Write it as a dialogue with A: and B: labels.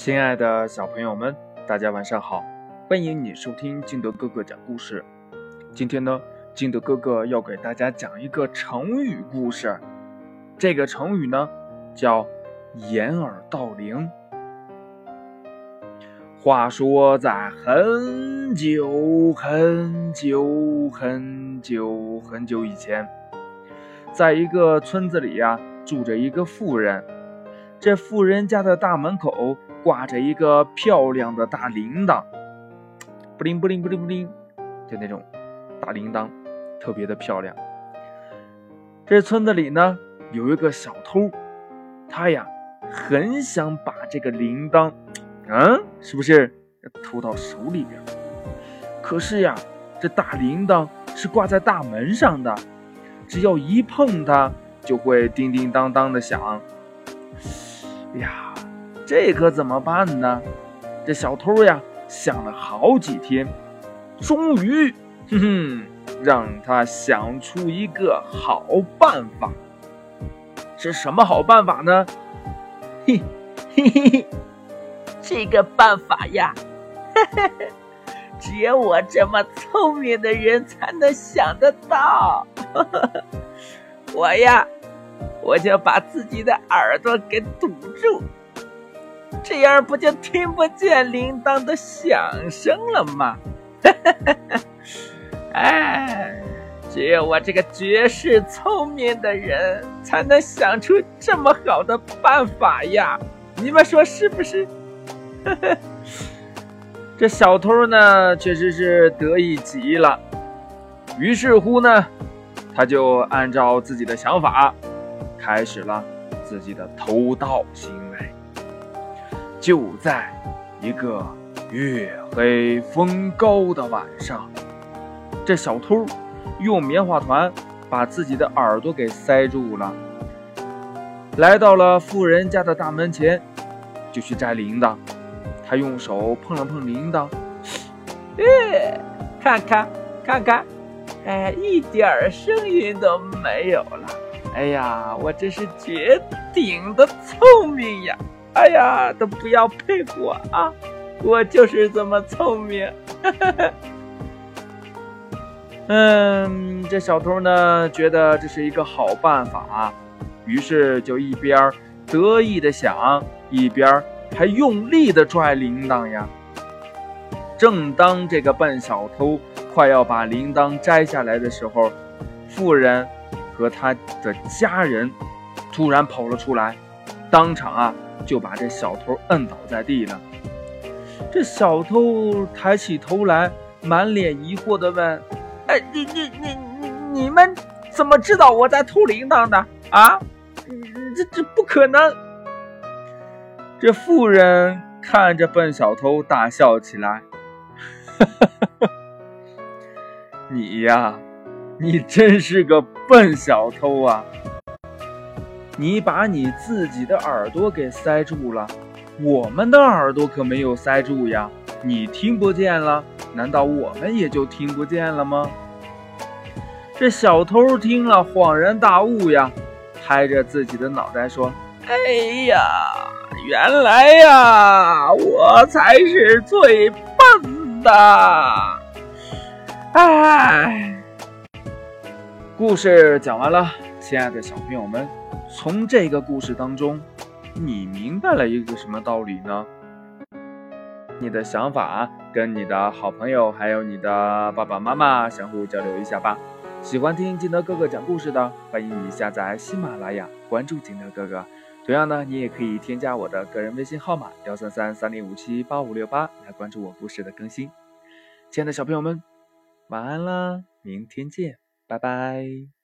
A: 亲爱的小朋友们，大家晚上好！欢迎你收听金德哥哥讲故事。今天呢，金德哥哥要给大家讲一个成语故事。这个成语呢，叫“掩耳盗铃”。话说，在很久很久很久很久以前，在一个村子里呀，住着一个妇人。这妇人家的大门口。挂着一个漂亮的大铃铛，不灵不灵不灵不灵，就那种大铃铛，特别的漂亮。这村子里呢，有一个小偷，他呀很想把这个铃铛，嗯，是不是偷到手里边？可是呀，这大铃铛是挂在大门上的，只要一碰它，就会叮叮当当的响。哎呀！这可怎么办呢？这小偷呀想了好几天，终于，哼 哼，让他想出一个好办法。是什么好办法呢？
B: 嘿，嘿嘿嘿，这个办法呀，嘿嘿嘿只有我这么聪明的人才能想得到。我呀，我就把自己的耳朵给堵住。这样不就听不见铃铛的响声了吗？哎，只有我这个绝世聪明的人才能想出这么好的办法呀！你们说是不是？
A: 这小偷呢，确实是得意极了。于是乎呢，他就按照自己的想法，开始了自己的偷盗行为。就在一个月黑风高的晚上，这小偷用棉花团把自己的耳朵给塞住了，来到了富人家的大门前，就去摘铃铛。他用手碰了碰铃铛，
B: 哎，看看看看，哎，一点声音都没有了。哎呀，我真是绝顶的聪明呀！哎呀，都不要佩服我啊！我就是这么聪明。
A: 嗯，这小偷呢，觉得这是一个好办法，于是就一边得意的想，一边还用力的拽铃铛呀。正当这个笨小偷快要把铃铛摘下来的时候，妇人和他的家人突然跑了出来，当场啊！就把这小偷摁倒在地了。这小偷抬起头来，满脸疑惑地问：“
B: 哎，你、你、你、你、你们怎么知道我在偷铃铛的？啊？这、这不可能！”
A: 这妇人看着笨小偷大笑起来：“ 你呀，你真是个笨小偷啊！”你把你自己的耳朵给塞住了，我们的耳朵可没有塞住呀。你听不见了，难道我们也就听不见了吗？这小偷听了恍然大悟呀，拍着自己的脑袋说：“
B: 哎呀，原来呀，我才是最笨的。”哎，
A: 故事讲完了，亲爱的小朋友们。从这个故事当中，你明白了一个什么道理呢？你的想法跟你的好朋友还有你的爸爸妈妈相互交流一下吧。喜欢听金德哥哥讲故事的，欢迎你下载喜马拉雅，关注金德哥哥。同样呢，你也可以添加我的个人微信号码幺三三三零五七八五六八来关注我故事的更新。亲爱的小朋友们，晚安啦，明天见，拜拜。